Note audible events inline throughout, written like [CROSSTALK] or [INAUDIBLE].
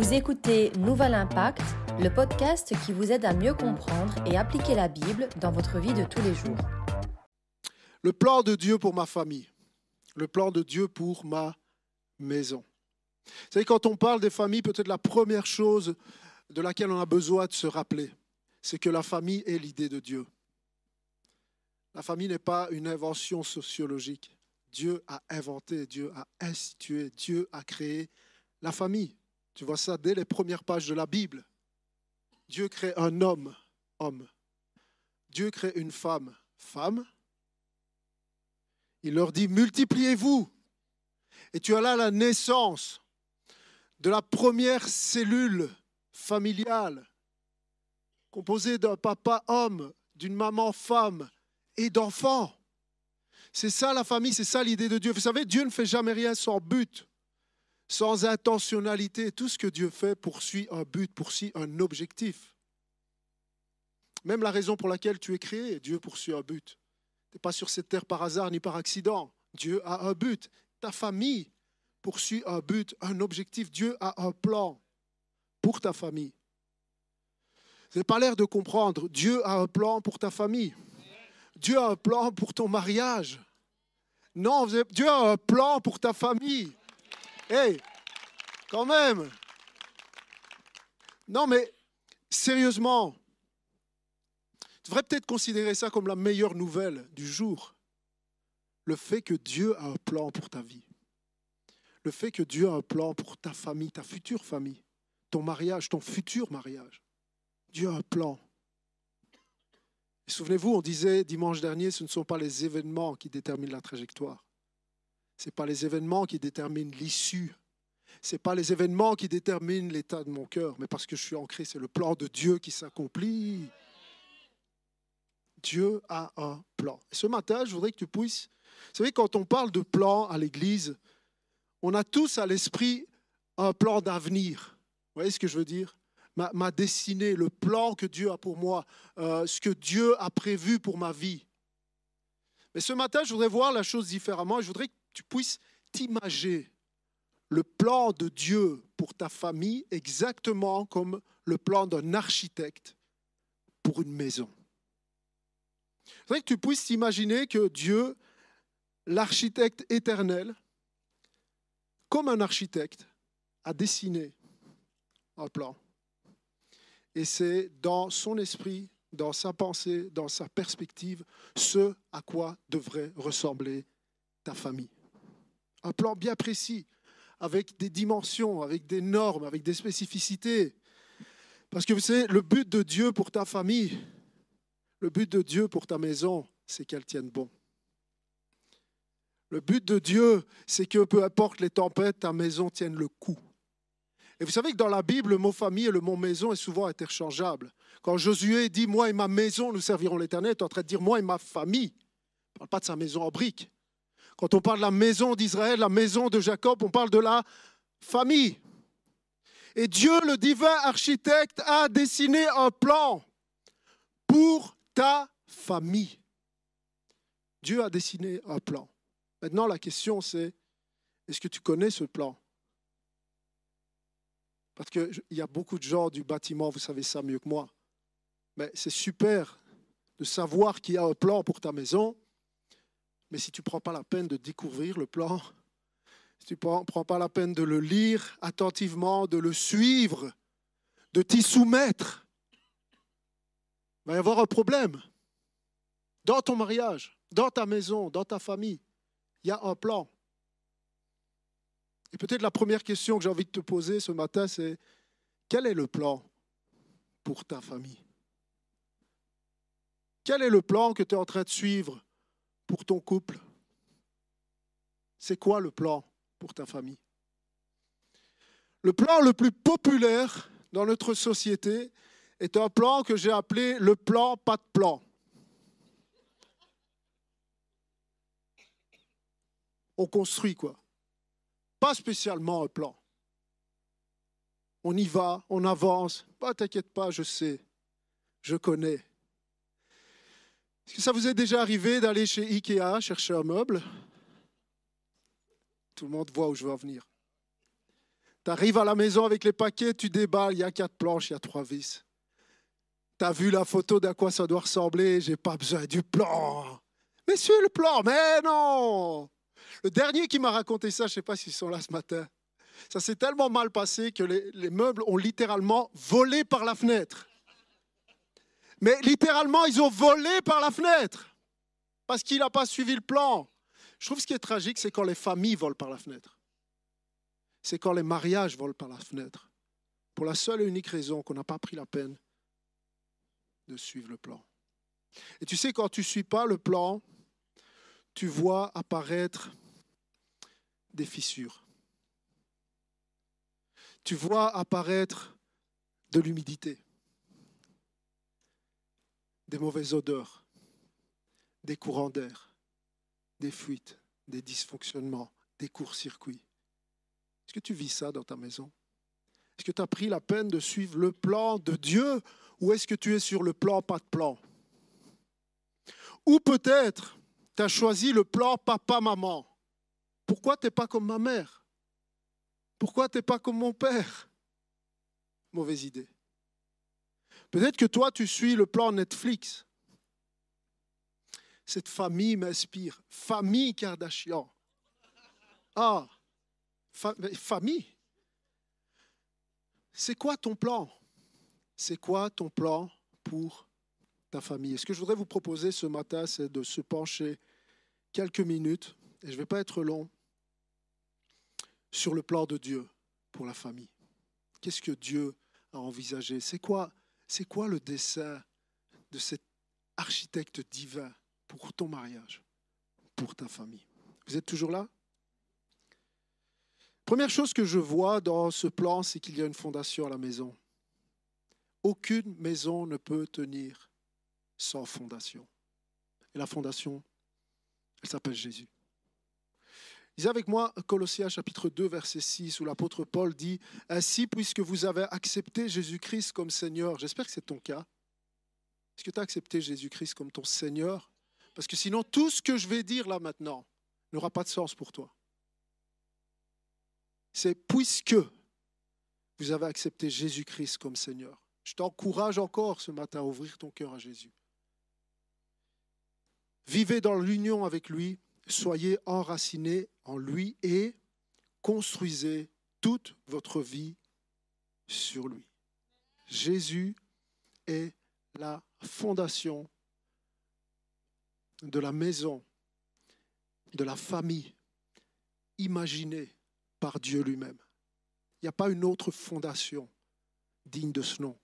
Vous écoutez Nouvel Impact, le podcast qui vous aide à mieux comprendre et appliquer la Bible dans votre vie de tous les jours. Le plan de Dieu pour ma famille, le plan de Dieu pour ma maison. Vous savez, quand on parle des familles, peut-être la première chose de laquelle on a besoin de se rappeler, c'est que la famille est l'idée de Dieu. La famille n'est pas une invention sociologique. Dieu a inventé, Dieu a institué, Dieu a créé la famille. Tu vois ça dès les premières pages de la Bible. Dieu crée un homme, homme. Dieu crée une femme, femme. Il leur dit, multipliez-vous. Et tu as là la naissance de la première cellule familiale, composée d'un papa homme, d'une maman femme et d'enfants. C'est ça la famille, c'est ça l'idée de Dieu. Vous savez, Dieu ne fait jamais rien sans but sans intentionnalité. Tout ce que Dieu fait poursuit un but, poursuit un objectif. Même la raison pour laquelle tu es créé, Dieu poursuit un but. Tu n'es pas sur cette terre par hasard ni par accident. Dieu a un but. Ta famille poursuit un but, un objectif. Dieu a un plan pour ta famille. Vous n'avez pas l'air de comprendre. Dieu a un plan pour ta famille. Dieu a un plan pour ton mariage. Non, Dieu a un plan pour ta famille. Hey, quand même. Non, mais sérieusement, tu devrais peut-être considérer ça comme la meilleure nouvelle du jour. Le fait que Dieu a un plan pour ta vie. Le fait que Dieu a un plan pour ta famille, ta future famille, ton mariage, ton futur mariage. Dieu a un plan. Souvenez-vous, on disait dimanche dernier, ce ne sont pas les événements qui déterminent la trajectoire. Ce n'est pas les événements qui déterminent l'issue. Ce n'est pas les événements qui déterminent l'état de mon cœur, mais parce que je suis ancré, c'est le plan de Dieu qui s'accomplit. Dieu a un plan. Ce matin, je voudrais que tu puisses... Vous savez, quand on parle de plan à l'Église, on a tous à l'esprit un plan d'avenir. Vous voyez ce que je veux dire? Ma, ma, destinée, le plan que Dieu a pour moi, euh, ce que Dieu a prévu pour ma vie. Mais ce matin, je voudrais voir la chose différemment. Je voudrais que tu puisses t'imaginer le plan de Dieu pour ta famille exactement comme le plan d'un architecte pour une maison. Je voudrais que tu puisses t'imaginer que Dieu, l'architecte éternel, comme un architecte, a dessiné un plan. Et c'est dans son esprit, dans sa pensée, dans sa perspective, ce à quoi devrait ressembler ta famille un plan bien précis, avec des dimensions, avec des normes, avec des spécificités. Parce que vous savez, le but de Dieu pour ta famille, le but de Dieu pour ta maison, c'est qu'elle tienne bon. Le but de Dieu, c'est que peu importe les tempêtes, ta maison tienne le coup. Et vous savez que dans la Bible, le mot famille et le mot maison est souvent interchangeable. Quand Josué dit Moi et ma maison, nous servirons l'Éternel, tu es en train de dire Moi et ma famille. Il ne parle pas de sa maison en briques. Quand on parle de la maison d'Israël, la maison de Jacob, on parle de la famille. Et Dieu, le divin architecte, a dessiné un plan pour ta famille. Dieu a dessiné un plan. Maintenant, la question c'est, est-ce que tu connais ce plan? Parce qu'il y a beaucoup de gens du bâtiment, vous savez ça mieux que moi. Mais c'est super de savoir qu'il y a un plan pour ta maison, mais si tu ne prends pas la peine de découvrir le plan, si tu ne prends pas la peine de le lire attentivement, de le suivre, de t'y soumettre, il va y avoir un problème. Dans ton mariage, dans ta maison, dans ta famille, il y a un plan. Et peut-être la première question que j'ai envie de te poser ce matin, c'est quel est le plan pour ta famille? Quel est le plan que tu es en train de suivre pour ton couple? C'est quoi le plan pour ta famille? Le plan le plus populaire dans notre société est un plan que j'ai appelé le plan pas de plan. On construit quoi? Pas spécialement un plan. On y va, on avance. Pas t'inquiète pas, je sais, je connais. Est-ce que ça vous est déjà arrivé d'aller chez Ikea chercher un meuble? Tout le monde voit où je veux en venir. Tu arrives à la maison avec les paquets, tu déballes, il y a quatre planches, il y a trois vis. Tu as vu la photo d'à quoi ça doit ressembler, j'ai pas besoin du plan. Mais le plan, mais non Le dernier qui m'a raconté ça, je ne sais pas s'ils sont là ce matin, ça s'est tellement mal passé que les meubles ont littéralement volé par la fenêtre. Mais littéralement, ils ont volé par la fenêtre parce qu'il n'a pas suivi le plan. Je trouve ce qui est tragique, c'est quand les familles volent par la fenêtre. C'est quand les mariages volent par la fenêtre. Pour la seule et unique raison qu'on n'a pas pris la peine de suivre le plan. Et tu sais, quand tu ne suis pas le plan, tu vois apparaître des fissures. Tu vois apparaître de l'humidité, des mauvaises odeurs, des courants d'air, des fuites, des dysfonctionnements, des courts-circuits. Est-ce que tu vis ça dans ta maison? Est-ce que tu as pris la peine de suivre le plan de Dieu ou est-ce que tu es sur le plan pas de plan? Ou peut-être tu as choisi le plan papa-maman. Pourquoi tu n'es pas comme ma mère? Pourquoi tu n'es pas comme mon père? Mauvaise idée. Peut-être que toi, tu suis le plan Netflix. Cette famille m'inspire. Famille Kardashian. Ah, famille. C'est quoi ton plan? C'est quoi ton plan pour ta famille? Ce que je voudrais vous proposer ce matin, c'est de se pencher quelques minutes, et je ne vais pas être long, sur le plan de Dieu pour la famille. Qu'est-ce que Dieu a envisagé? C'est quoi, c'est quoi le dessin de cet architecte divin pour ton mariage, pour ta famille? Vous êtes toujours là? Première chose que je vois dans ce plan, c'est qu'il y a une fondation à la maison. Aucune maison ne peut tenir sans fondation. Et la fondation, elle s'appelle Jésus. Lisez avec moi Colossiens chapitre 2, verset 6, où l'apôtre Paul dit, Ainsi, puisque vous avez accepté Jésus-Christ comme Seigneur, j'espère que c'est ton cas, est-ce que tu as accepté Jésus-Christ comme ton Seigneur? Parce que sinon, tout ce que je vais dire là maintenant n'aura pas de sens pour toi. C'est puisque vous avez accepté Jésus-Christ comme Seigneur. Je t'encourage encore ce matin à ouvrir ton cœur à Jésus. Vivez dans l'union avec lui, soyez enracinés en lui et construisez toute votre vie sur lui. Jésus est la fondation de la maison, de la famille imaginée par Dieu lui-même. Il n'y a pas une autre fondation digne de ce nom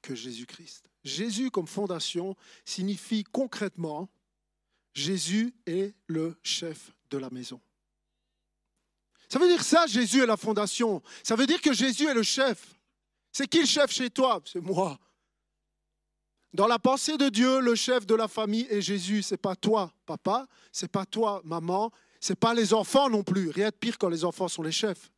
que Jésus-Christ. Jésus comme fondation signifie concrètement Jésus est le chef de la maison. Ça veut dire ça, Jésus est la fondation. Ça veut dire que Jésus est le chef. C'est qui le chef chez toi? C'est moi. Dans la pensée de Dieu, le chef de la famille est Jésus. C'est pas toi, papa. C'est pas toi, maman. C'est pas les enfants non plus. Rien de pire quand les enfants sont les chefs.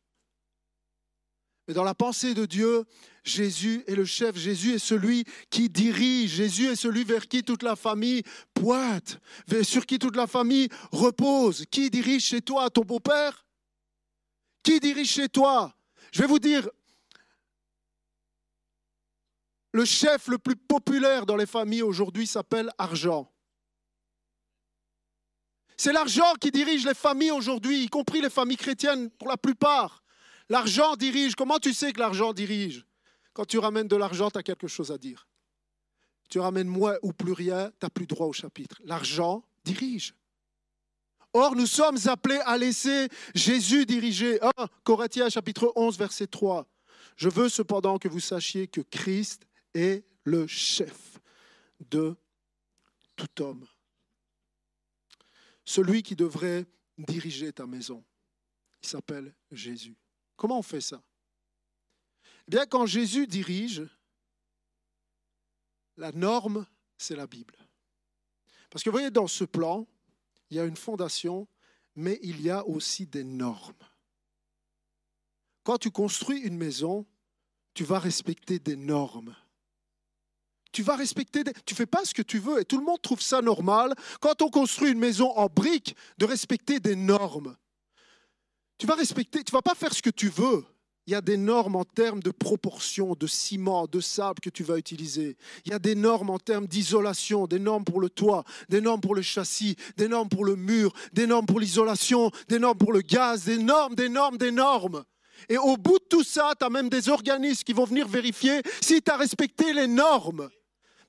Mais dans la pensée de Dieu, Jésus est le chef, Jésus est celui qui dirige, Jésus est celui vers qui toute la famille pointe, sur qui toute la famille repose. Qui dirige chez toi Ton beau-père? Qui dirige chez toi? Je vais vous dire, le chef le plus populaire dans les familles aujourd'hui s'appelle argent. C'est l'argent qui dirige les familles aujourd'hui, y compris les familles chrétiennes pour la plupart. L'argent dirige. Comment tu sais que l'argent dirige? Quand tu ramènes de l'argent, tu as quelque chose à dire. Tu ramènes moins ou plus rien, tu n'as plus droit au chapitre. L'argent dirige. Or, nous sommes appelés à laisser Jésus diriger. 1 Corinthiens chapitre 11, verset 3. Je veux cependant que vous sachiez que Christ est le chef de tout homme. Celui qui devrait diriger ta maison. Il s'appelle Jésus. Comment on fait ça? Eh bien, quand Jésus dirige, la norme, c'est la Bible. Parce que vous voyez, dans ce plan, il y a une fondation, mais il y a aussi des normes. Quand tu construis une maison, tu vas respecter des normes. Tu vas respecter, des... tu fais pas ce que tu veux et tout le monde trouve ça normal quand on construit une maison en briques de respecter des normes. Tu vas respecter, tu vas pas faire ce que tu veux. Il y a des normes en termes de proportion, de ciment, de sable que tu vas utiliser. Il y a des normes en termes d'isolation, des normes pour le toit, des normes pour le châssis, des normes pour le mur, des normes pour l'isolation, des normes pour le gaz, des normes, des normes, des normes. Et au bout de tout ça, tu as même des organismes qui vont venir vérifier si tu as respecté les normes.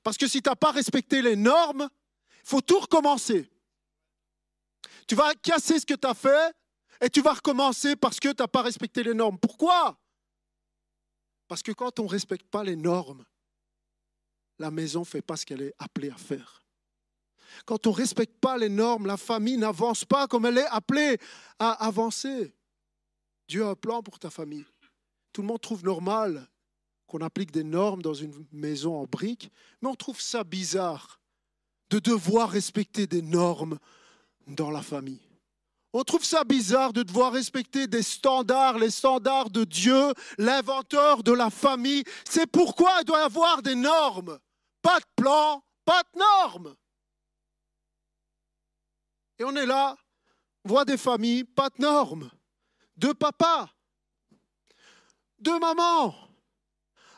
Parce que si tu n'as pas respecté les normes, il faut tout recommencer. Tu vas casser ce que tu as fait et tu vas recommencer parce que tu n'as pas respecté les normes. Pourquoi? Parce que quand on ne respecte pas les normes, la maison ne fait pas ce qu'elle est appelée à faire. Quand on ne respecte pas les normes, la famille n'avance pas comme elle est appelée à avancer. Dieu a un plan pour ta famille. Tout le monde trouve normal qu'on applique des normes dans une maison en briques, mais on trouve ça bizarre de devoir respecter des normes dans la famille. On trouve ça bizarre de devoir respecter des standards, les standards de Dieu, l'inventeur de la famille. C'est pourquoi il doit y avoir des normes. Pas de plan, pas de normes. Et on est là, on voit des familles, pas de normes. Deux papas, deux mamans.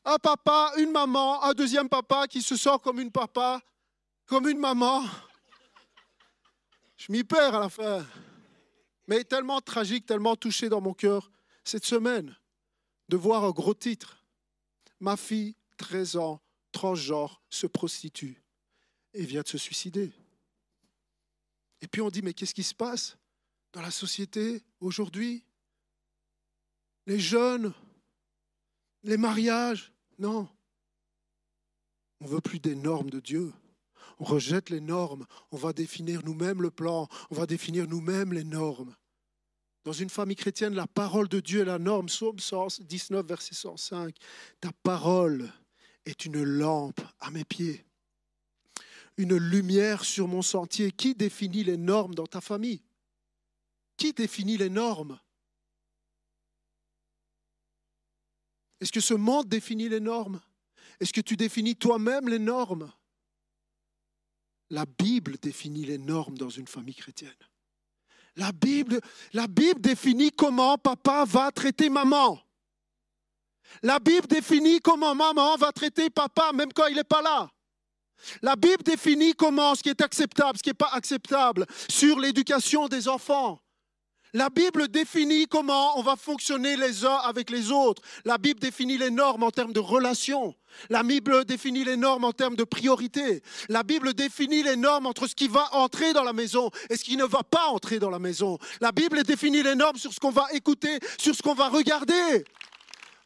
Un papa, une maman, un deuxième papa qui se sent comme une papa, comme une maman. Je m'y perds à la fin mais tellement tragique, tellement touché dans mon cœur cette semaine de voir un gros titre. Ma fille, 13 ans, transgenre, se prostitue et vient de se suicider. Et puis on dit, mais qu'est-ce qui se passe dans la société aujourd'hui? Les jeunes, les mariages? Non. On veut plus des normes de Dieu on rejette les normes, on va définir nous-mêmes le plan, on va définir nous-mêmes les normes. Dans une famille chrétienne, la parole de Dieu est la norme. Psaume 19, verset 105. Ta parole est une lampe à mes pieds, une lumière sur mon sentier. Qui définit les normes dans ta famille? Qui définit les normes? Est-ce que ce monde définit les normes? Est-ce que tu définis toi-même les normes? La Bible définit les normes dans une famille chrétienne. La Bible, définit comment papa va traiter maman. La Bible définit comment maman va traiter papa, même quand il n'est pas là. La Bible définit comment ce qui est acceptable, ce qui n'est pas acceptable sur l'éducation des enfants. La Bible définit comment on va fonctionner les uns avec les autres. La Bible définit les normes en termes de relations. La Bible définit les normes en termes de priorité. La Bible définit les normes entre ce qui va entrer dans la maison et ce qui ne va pas entrer dans la maison. La Bible définit les normes sur ce qu'on va écouter, sur ce qu'on va regarder.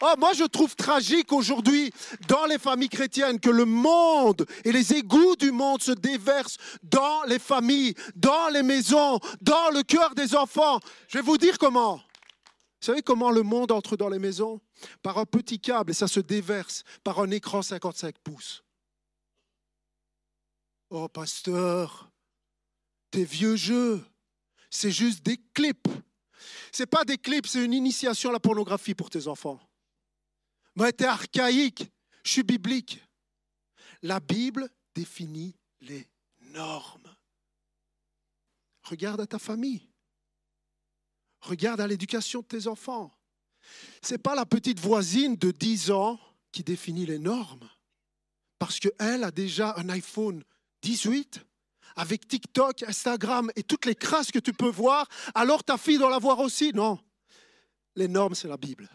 Oh, moi, je trouve tragique aujourd'hui dans les familles chrétiennes que le monde et les égouts du monde se déversent dans les familles, dans les maisons, dans le cœur des enfants. Je vais vous dire comment. Vous savez comment le monde entre dans les maisons? Par un petit câble et ça se déverse par un écran 55 pouces. Oh, pasteur, tes vieux jeux, c'est juste des clips. C'est pas des clips, c'est une initiation à la pornographie pour tes enfants. Moi, t'es archaïque, je suis biblique. La Bible définit les normes. Regarde à ta famille. Regarde à l'éducation de tes enfants. Ce n'est pas la petite voisine de 10 ans qui définit les normes. Parce qu'elle a déjà un iPhone 18 avec TikTok, Instagram et toutes les crasses que tu peux voir, alors ta fille doit l'avoir aussi. Non. Les normes, c'est la Bible.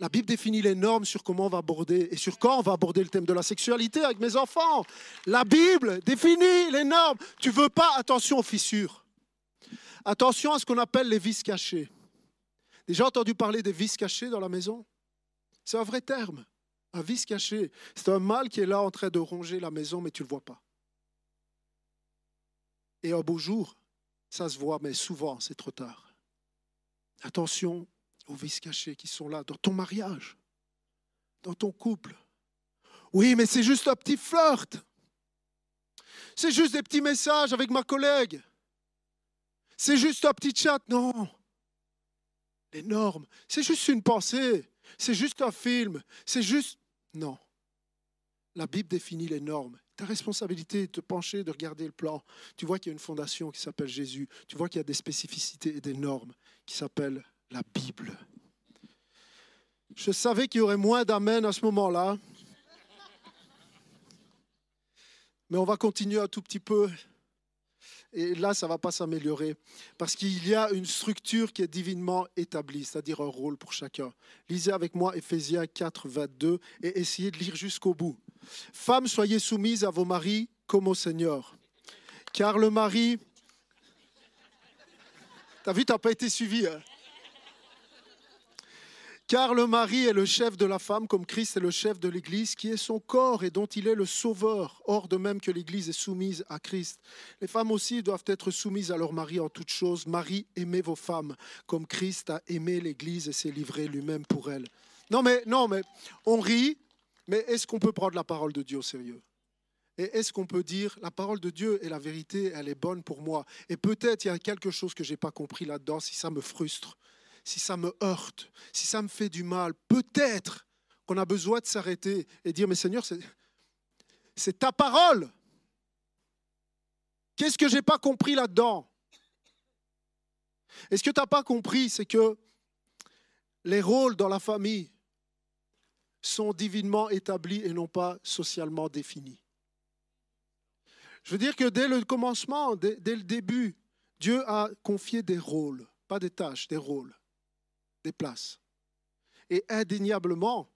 La Bible définit les normes sur comment on va aborder et sur quand on va aborder le thème de la sexualité avec mes enfants. La Bible définit les normes. Tu veux pas, attention aux fissures. Attention à ce qu'on appelle les vices cachés. Déjà entendu parler des vices cachés dans la maison? C'est un vrai terme. Un vice caché. C'est un mal qui est là en train de ronger la maison, mais tu ne le vois pas. Et un beau jour, ça se voit, mais souvent, c'est trop tard. Attention aux vices cachés qui sont là dans ton mariage, dans ton couple. Oui, mais c'est juste un petit flirt. C'est juste des petits messages avec ma collègue. C'est juste un petit chat. Non. Les normes, c'est juste une pensée. C'est juste un film. C'est juste... Non. La Bible définit les normes. Ta responsabilité est de te pencher, de regarder le plan. Tu vois qu'il y a une fondation qui s'appelle Jésus. Tu vois qu'il y a des spécificités et des normes qui s'appellent la Bible. Je savais qu'il y aurait moins d'amen à ce moment-là. Mais on va continuer un tout petit peu. Et là, ça ne va pas s'améliorer. Parce qu'il y a une structure qui est divinement établie, c'est-à-dire un rôle pour chacun. Lisez avec moi Ephésiens 4, 22 et essayez de lire jusqu'au bout. Femmes, soyez soumises à vos maris comme au Seigneur. Car le mari... T'as vu, t'as pas été suivi. Hein car le mari est le chef de la femme, comme Christ est le chef de l'Église, qui est son corps et dont il est le sauveur. Or, de même que l'Église est soumise à Christ, les femmes aussi doivent être soumises à leur mari en toutes choses. Marie, aimez vos femmes, comme Christ a aimé l'Église et s'est livré lui-même pour elle. Non, mais, non, mais on rit, mais est-ce qu'on peut prendre la parole de Dieu au sérieux? Et est-ce qu'on peut dire, la parole de Dieu est la vérité, elle est bonne pour moi? Et peut-être il y a quelque chose que je n'ai pas compris là-dedans, si ça me frustre si ça me heurte, si ça me fait du mal, peut-être qu'on a besoin de s'arrêter et dire, mais Seigneur, c'est ta parole. Qu'est-ce que je n'ai pas compris là-dedans? Et ce que tu n'as pas compris, c'est que les rôles dans la famille sont divinement établis et non pas socialement définis. Je veux dire que dès le commencement, dès le début, Dieu a confié des rôles, pas des tâches, des rôles des places. Et indéniablement,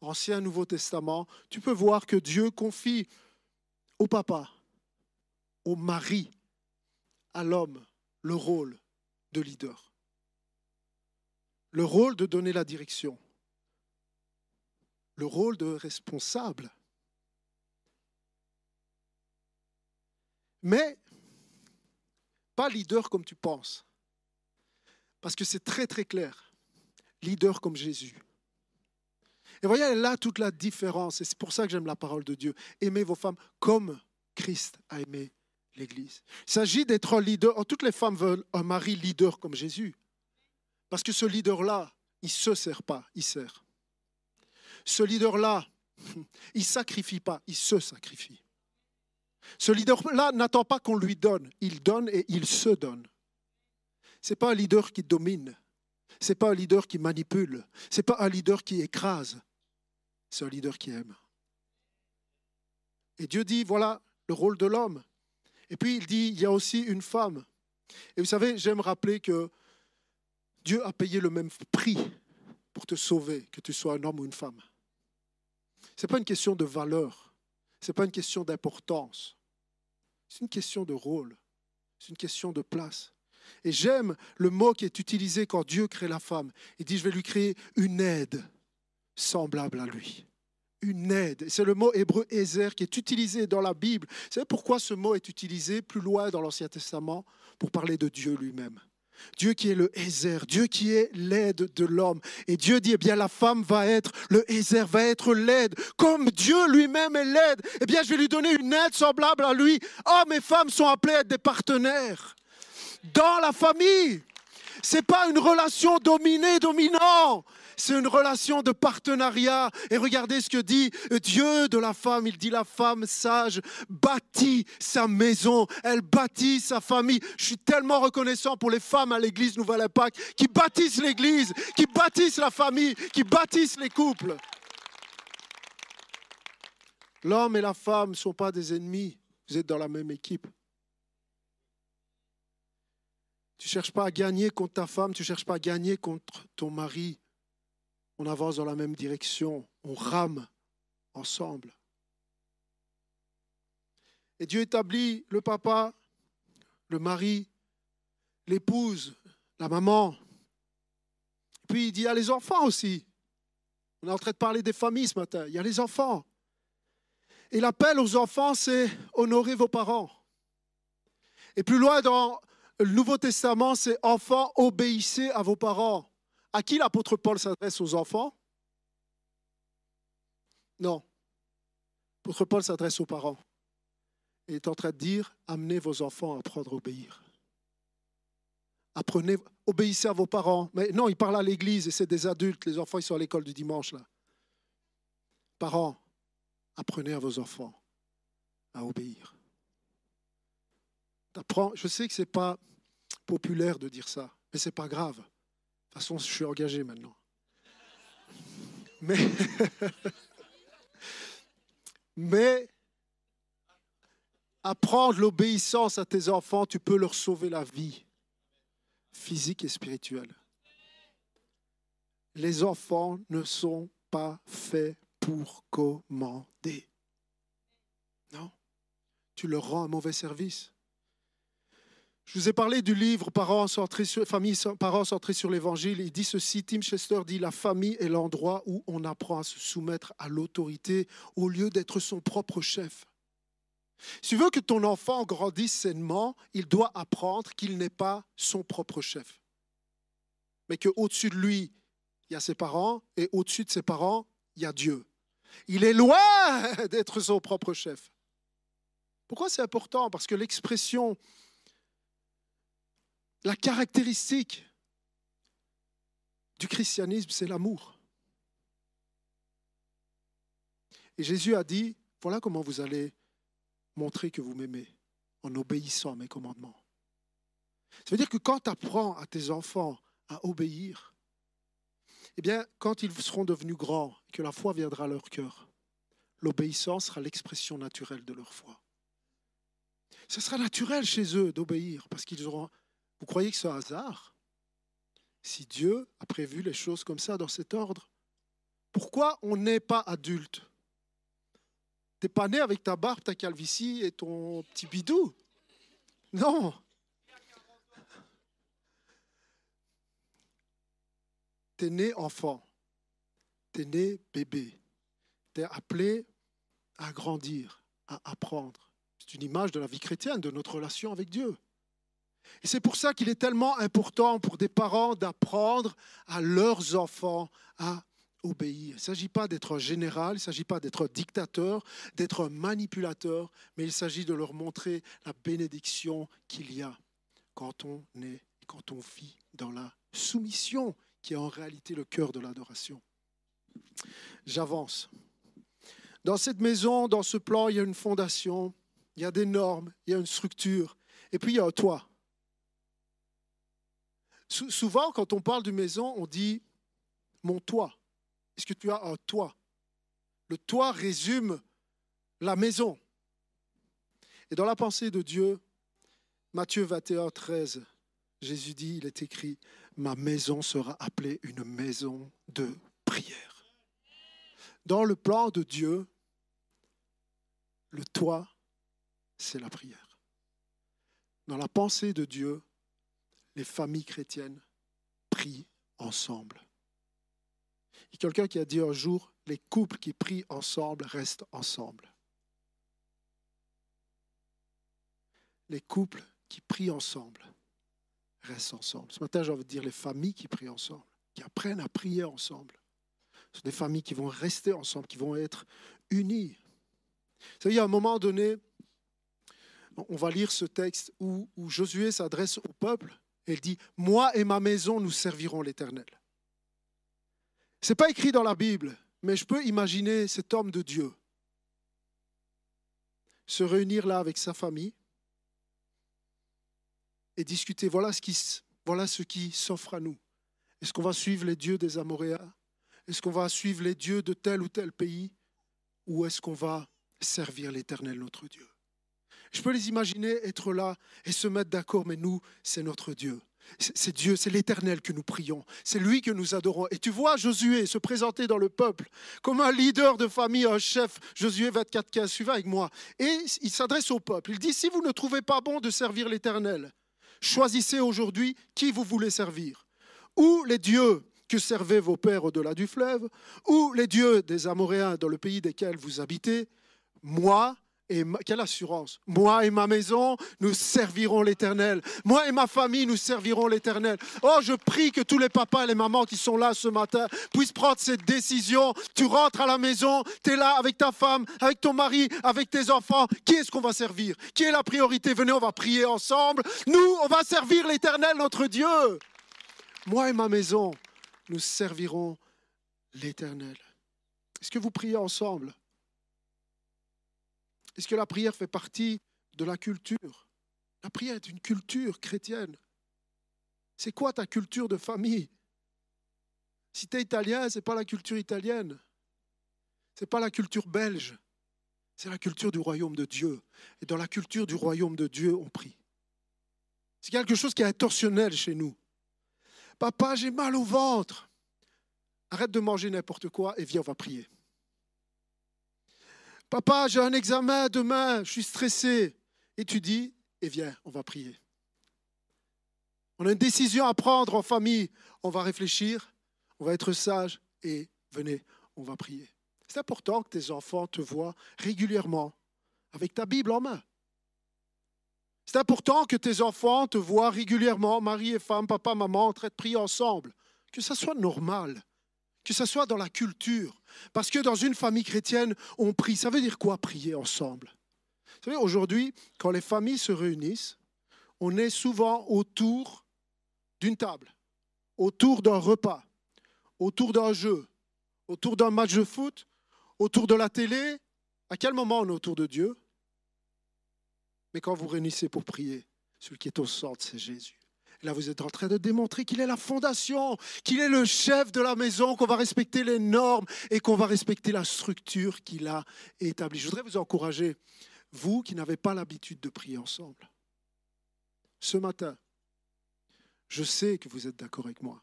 Ancien Nouveau Testament, tu peux voir que Dieu confie au papa, au mari, à l'homme, le rôle de leader. Le rôle de donner la direction. Le rôle de responsable. Mais pas leader comme tu penses. Parce que c'est très très clair leader comme Jésus. Et voyez là toute la différence, et c'est pour ça que j'aime la parole de Dieu. Aimez vos femmes comme Christ a aimé l'Église. Il s'agit d'être un leader. Oh, toutes les femmes veulent un mari leader comme Jésus. Parce que ce leader-là, il ne se sert pas, il sert. Ce leader-là, [LAUGHS] il ne sacrifie pas, il se sacrifie. Ce leader-là n'attend pas qu'on lui donne, il donne et il se donne. Ce n'est pas un leader qui domine, n'est pas un leader qui manipule. Ce n'est pas un leader qui écrase. C'est un leader qui aime. Et Dieu dit, voilà le rôle de l'homme. Et puis il dit, il y a aussi une femme. Et vous savez, j'aime rappeler que Dieu a payé le même prix pour te sauver, que tu sois un homme ou une femme. Ce n'est pas une question de valeur, ce n'est pas une question d'importance, c'est une question de rôle, c'est une question de place. Et j'aime le mot qui est utilisé quand Dieu crée la femme. Il dit, je vais lui créer une aide semblable à lui. Une aide. C'est le mot hébreu Ezer qui est utilisé dans la Bible. Vous savez pourquoi ce mot est utilisé plus loin dans l'Ancien Testament? Pour parler de Dieu lui-même. Dieu qui est le Ezer, Dieu qui est l'aide de l'homme. Et Dieu dit, eh bien, la femme va être, le Ezer va être l'aide. Comme Dieu lui-même est l'aide, eh bien, je vais lui donner une aide semblable à lui. Hommes et femmes sont appelés à être des partenaires dans la famille. Ce n'est pas une relation dominée-dominant. C'est une relation de partenariat. Et regardez ce que dit Dieu de la femme. Il dit la femme sage bâtit sa maison, elle bâtit sa famille. Je suis tellement reconnaissant pour les femmes à l'église Nouvelle Impact qui bâtissent l'église, qui bâtissent la famille, qui bâtissent les couples. L'homme et la femme ne sont pas des ennemis. Vous êtes dans la même équipe. Tu ne cherches pas à gagner contre ta femme, tu ne cherches pas à gagner contre ton mari. On avance dans la même direction, on rame ensemble. Et Dieu établit le papa, le mari, l'épouse, la maman. Puis il dit, il y a les enfants aussi. On est en train de parler des familles ce matin. Il y a les enfants. Et l'appel aux enfants, c'est honorer vos parents. Et plus loin dans le Nouveau Testament, c'est enfants, obéissez à vos parents. À qui l'apôtre Paul s'adresse? Aux enfants? Non. L'apôtre Paul s'adresse aux parents. Il est en train de dire amenez vos enfants à apprendre à obéir. Apprenez, obéissez à vos parents. Mais non, il parle à l'église et c'est des adultes. Les enfants, ils sont à l'école du dimanche là. Parents, apprenez à vos enfants à obéir. Je sais que ce n'est pas populaire de dire ça, mais ce n'est pas grave. De toute façon, je suis engagé maintenant. Mais, [LAUGHS] mais apprendre l'obéissance à tes enfants, tu peux leur sauver la vie physique et spirituelle. Les enfants ne sont pas faits pour commander. Non, tu leur rends un mauvais service. Je vous ai parlé du livre Parents centrés sur, Parents sur l'Évangile. Il dit ceci, Tim Chester dit, la famille est l'endroit où on apprend à se soumettre à l'autorité au lieu d'être son propre chef. Si tu veux que ton enfant grandisse sainement, il doit apprendre qu'il n'est pas son propre chef, mais qu'au-dessus de lui, il y a ses parents, et au-dessus de ses parents, il y a Dieu. Il est loin [LAUGHS] d'être son propre chef. Pourquoi c'est important? Parce que l'expression la caractéristique du christianisme, c'est l'amour. Et Jésus a dit, voilà comment vous allez montrer que vous m'aimez, en obéissant à mes commandements. Ça veut dire que quand tu apprends à tes enfants à obéir, eh bien, quand ils seront devenus grands que la foi viendra à leur cœur, l'obéissance sera l'expression naturelle de leur foi. Ce sera naturel chez eux d'obéir parce qu'ils auront vous croyez que c'est un hasard Si Dieu a prévu les choses comme ça dans cet ordre, pourquoi on n'est pas adulte? T'es pas né avec ta barbe, ta calvitie et ton petit bidou? Non. T'es né enfant, t'es né bébé, t'es appelé à grandir, à apprendre. C'est une image de la vie chrétienne, de notre relation avec Dieu. Et c'est pour ça qu'il est tellement important pour des parents d'apprendre à leurs enfants à obéir. Il ne s'agit pas d'être général, il ne s'agit pas d'être dictateur, d'être manipulateur, mais il s'agit de leur montrer la bénédiction qu'il y a quand on est, quand on vit dans la soumission, qui est en réalité le cœur de l'adoration. J'avance. Dans cette maison, dans ce plan, il y a une fondation, il y a des normes, il y a une structure, et puis il y a un toit souvent, quand on parle de maison, on dit mon toit. Est-ce que tu as un toit? Le toit résume la maison. Et dans la pensée de Dieu, Matthieu 21, 13, Jésus dit, il est écrit, ma maison sera appelée une maison de prière. Dans le plan de Dieu, le toit, c'est la prière. Dans la pensée de Dieu, les familles chrétiennes prient ensemble. Il y a quelqu'un qui a dit un jour, les couples qui prient ensemble restent ensemble. Les couples qui prient ensemble restent ensemble. Ce matin, j'ai envie de dire les familles qui prient ensemble, qui apprennent à prier ensemble. Ce sont des familles qui vont rester ensemble, qui vont être unies. Vous savez, il y a un moment donné, on va lire ce texte où Josué s'adresse au peuple elle dit, moi et ma maison, nous servirons l'Éternel. Ce n'est pas écrit dans la Bible, mais je peux imaginer cet homme de Dieu se réunir là avec sa famille et discuter, voilà ce qui, voilà qui s'offre à nous. Est-ce qu'on va suivre les dieux des Amoréas Est-ce qu'on va suivre les dieux de tel ou tel pays? Ou est-ce qu'on va servir l'Éternel, notre Dieu? Je peux les imaginer être là et se mettre d'accord, mais nous, c'est notre Dieu. C'est Dieu, c'est l'Éternel que nous prions. C'est lui que nous adorons. Et tu vois Josué se présenter dans le peuple comme un leader de famille, un chef. Josué 24, 15, suivez avec moi. Et il s'adresse au peuple. Il dit, si vous ne trouvez pas bon de servir l'Éternel, choisissez aujourd'hui qui vous voulez servir. Ou les dieux que servaient vos pères au-delà du fleuve, ou les dieux des Amoréens dans le pays desquels vous habitez. Moi, et quelle assurance? Moi et ma maison, nous servirons l'Éternel. Moi et ma famille, nous servirons l'Éternel. Oh, je prie que tous les papas et les mamans qui sont là ce matin puissent prendre cette décision. Tu rentres à la maison, tu es là avec ta femme, avec ton mari, avec tes enfants. Qui est-ce qu'on va servir? Qui est la priorité? Venez, on va prier ensemble. Nous, on va servir l'Éternel, notre Dieu. Moi et ma maison, nous servirons l'Éternel. Est-ce que vous priez ensemble? Est-ce que la prière fait partie de la culture? La prière est une culture chrétienne. C'est quoi ta culture de famille? Si tu es italien, ce n'est pas la culture italienne. Ce n'est pas la culture belge. C'est la culture du royaume de Dieu. Et dans la culture du royaume de Dieu, on prie. C'est quelque chose qui est intentionnel chez nous. Papa, j'ai mal au ventre. Arrête de manger n'importe quoi et viens, on va prier. Papa, j'ai un examen demain, je suis stressé. Et tu dis, et viens, on va prier. On a une décision à prendre en famille. On va réfléchir, on va être sage et venez, on va prier. C'est important que tes enfants te voient régulièrement avec ta Bible en main. C'est important que tes enfants te voient régulièrement, mari et femme, papa, maman, en train de prier ensemble. Que ça soit normal, que ça soit dans la culture. Parce que dans une famille chrétienne, on prie. Ça veut dire quoi prier ensemble? Vous savez, aujourd'hui, quand les familles se réunissent, on est souvent autour d'une table, autour d'un repas, autour d'un jeu, autour d'un match de foot, autour de la télé. À quel moment on est autour de Dieu? Mais quand vous réunissez pour prier, celui qui est au centre, c'est Jésus. Là, vous êtes en train de démontrer qu'il est la fondation, qu'il est le chef de la maison, qu'on va respecter les normes et qu'on va respecter la structure qu'il a établie. Je voudrais vous encourager, vous qui n'avez pas l'habitude de prier ensemble, ce matin, je sais que vous êtes d'accord avec moi.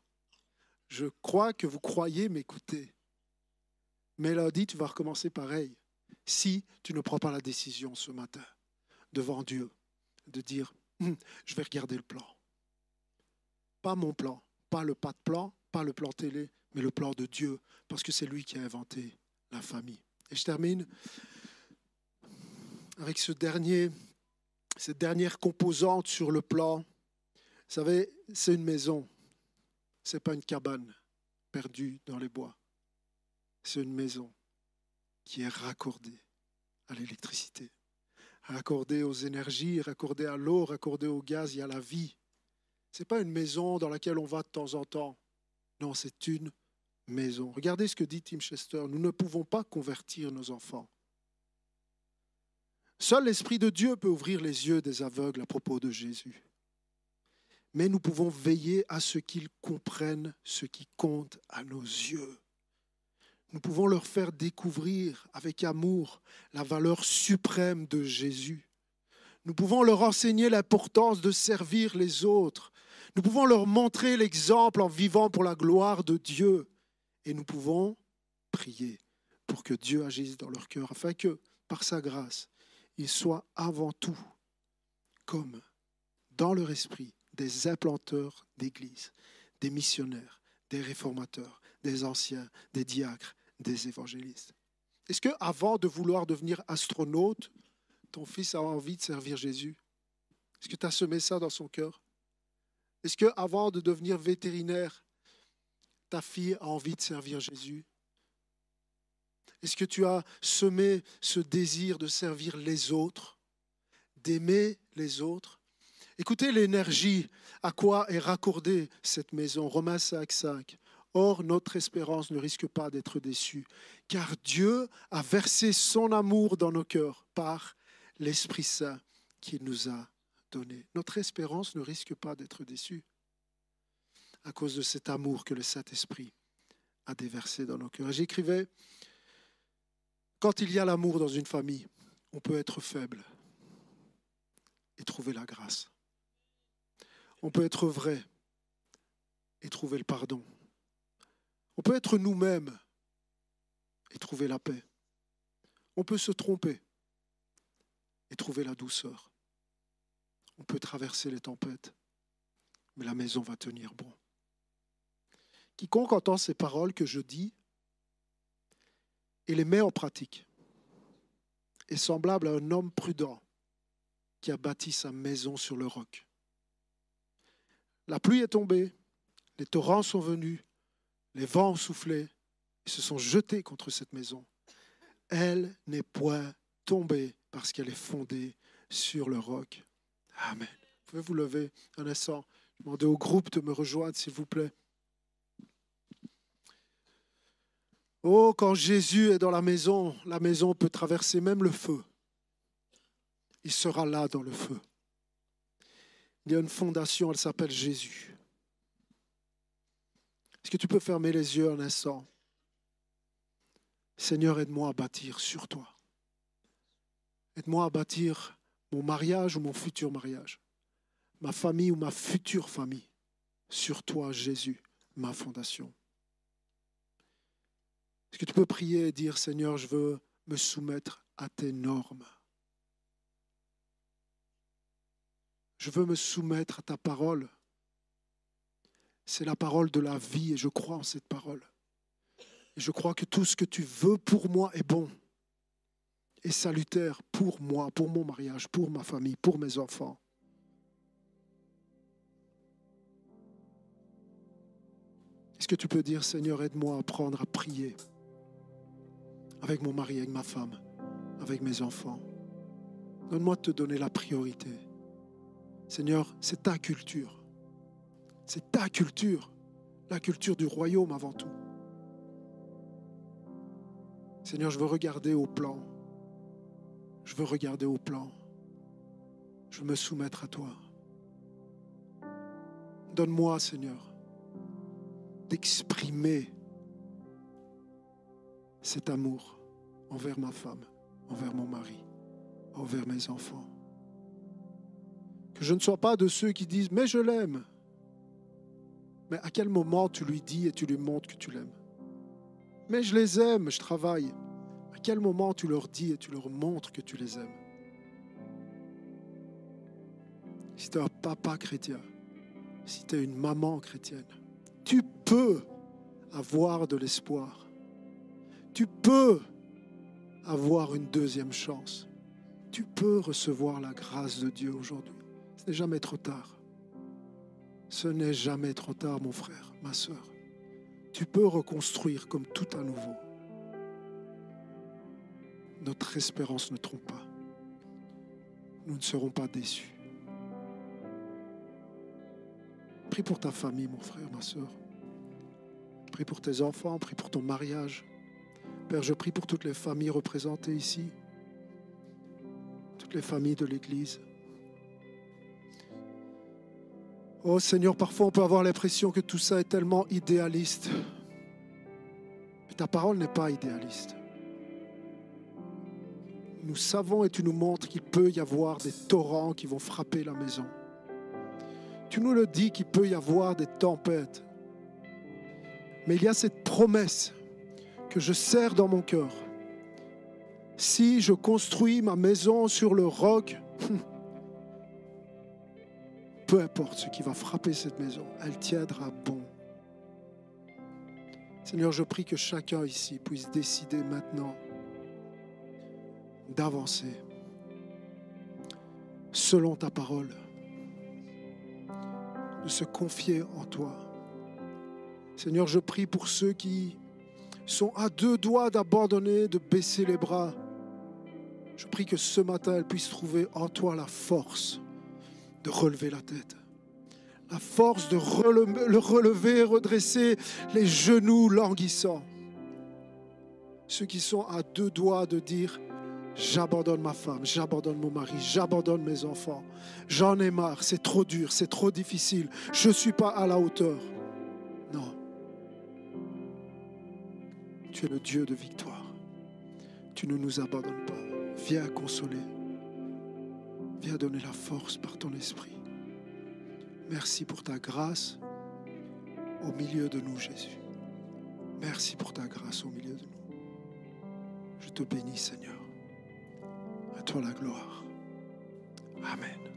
Je crois que vous croyez m'écouter. Mais tu vas recommencer pareil si tu ne prends pas la décision ce matin devant Dieu de dire hum, je vais regarder le plan. Pas mon plan, pas le pas de plan, pas le plan télé, mais le plan de Dieu, parce que c'est lui qui a inventé la famille. Et je termine avec ce dernier, cette dernière composante sur le plan. Vous savez, c'est une maison, ce n'est pas une cabane perdue dans les bois c'est une maison qui est raccordée à l'électricité, raccordée aux énergies, raccordée à l'eau, raccordée au gaz et à la vie. Ce n'est pas une maison dans laquelle on va de temps en temps. Non, c'est une maison. Regardez ce que dit Tim Chester. Nous ne pouvons pas convertir nos enfants. Seul l'Esprit de Dieu peut ouvrir les yeux des aveugles à propos de Jésus. Mais nous pouvons veiller à ce qu'ils comprennent ce qui compte à nos yeux. Nous pouvons leur faire découvrir avec amour la valeur suprême de Jésus. Nous pouvons leur enseigner l'importance de servir les autres. Nous pouvons leur montrer l'exemple en vivant pour la gloire de Dieu. Et nous pouvons prier pour que Dieu agisse dans leur cœur, afin que, par sa grâce, ils soient avant tout, comme dans leur esprit, des implanteurs d'église, des missionnaires, des réformateurs, des anciens, des diacres, des évangélistes. Est-ce que avant de vouloir devenir astronaute, ton fils a envie de servir Jésus? Est-ce que tu as semé ça dans son cœur? Est-ce que avant de devenir vétérinaire, ta fille a envie de servir Jésus? Est-ce que tu as semé ce désir de servir les autres, d'aimer les autres? Écoutez l'énergie à quoi est raccordée cette maison. Romains 5, 5. Or, notre espérance ne risque pas d'être déçue, car Dieu a versé son amour dans nos cœurs par l'Esprit Saint qu'il nous a donné. Notre espérance ne risque pas d'être déçue à cause de cet amour que le Saint-Esprit a déversé dans nos cœurs. J'écrivais, quand il y a l'amour dans une famille, on peut être faible et trouver la grâce. On peut être vrai et trouver le pardon. On peut être nous-mêmes et trouver la paix. On peut se tromper et trouver la douceur. On peut traverser les tempêtes, mais la maison va tenir bon. Quiconque entend ces paroles que je dis et les met en pratique est semblable à un homme prudent qui a bâti sa maison sur le roc. La pluie est tombée, les torrents sont venus, les vents ont soufflé et se sont jetés contre cette maison. Elle n'est point tombée parce qu'elle est fondée sur le roc. Amen. Vous pouvez vous lever un instant? Demandez au groupe de me rejoindre, s'il vous plaît. Oh, quand Jésus est dans la maison, la maison peut traverser même le feu. Il sera là dans le feu. Il y a une fondation, elle s'appelle Jésus. Est-ce que tu peux fermer les yeux un instant? Seigneur, aide-moi à bâtir sur toi. Aide-moi à bâtir mon mariage ou mon futur mariage, ma famille ou ma future famille, sur toi, Jésus, ma fondation. Est-ce que tu peux prier et dire, Seigneur, je veux me soumettre à tes normes Je veux me soumettre à ta parole. C'est la parole de la vie et je crois en cette parole. Et je crois que tout ce que tu veux pour moi est bon et salutaire pour moi, pour mon mariage, pour ma famille, pour mes enfants. Est-ce que tu peux dire, Seigneur, aide-moi à apprendre à prier avec mon mari, avec ma femme, avec mes enfants. Donne-moi de te donner la priorité. Seigneur, c'est ta culture. C'est ta culture, la culture du royaume avant tout. Seigneur, je veux regarder au plan. Je veux regarder au plan. Je veux me soumettre à toi. Donne-moi, Seigneur, d'exprimer cet amour envers ma femme, envers mon mari, envers mes enfants. Que je ne sois pas de ceux qui disent, mais je l'aime. Mais à quel moment tu lui dis et tu lui montres que tu l'aimes? Mais je les aime, je travaille. À quel moment tu leur dis et tu leur montres que tu les aimes? Si tu es un papa chrétien, si tu es une maman chrétienne, tu peux avoir de l'espoir. Tu peux avoir une deuxième chance. Tu peux recevoir la grâce de Dieu aujourd'hui. Ce n'est jamais trop tard. Ce n'est jamais trop tard, mon frère, ma soeur. Tu peux reconstruire comme tout à nouveau. Notre espérance ne trompe pas. Nous ne serons pas déçus. Prie pour ta famille, mon frère, ma soeur. Prie pour tes enfants, prie pour ton mariage. Père, je prie pour toutes les familles représentées ici, toutes les familles de l'Église. Oh Seigneur, parfois on peut avoir l'impression que tout ça est tellement idéaliste. Mais ta parole n'est pas idéaliste. Nous savons et tu nous montres qu'il peut y avoir des torrents qui vont frapper la maison. Tu nous le dis qu'il peut y avoir des tempêtes. Mais il y a cette promesse que je serre dans mon cœur. Si je construis ma maison sur le roc, [LAUGHS] peu importe ce qui va frapper cette maison, elle tiendra bon. Seigneur, je prie que chacun ici puisse décider maintenant d'avancer selon ta parole, de se confier en toi. Seigneur, je prie pour ceux qui sont à deux doigts d'abandonner, de baisser les bras. Je prie que ce matin, elles puissent trouver en toi la force de relever la tête. La force de relever, le relever, redresser les genoux languissants. Ceux qui sont à deux doigts de dire, j'abandonne ma femme, j'abandonne mon mari, j'abandonne mes enfants. J'en ai marre, c'est trop dur, c'est trop difficile, je ne suis pas à la hauteur. Non. Tu es le Dieu de victoire. Tu ne nous abandonnes pas. Viens consoler. Viens donner la force par ton esprit. Merci pour ta grâce au milieu de nous, Jésus. Merci pour ta grâce au milieu de nous. Je te bénis, Seigneur. Toi la gloire. Amen.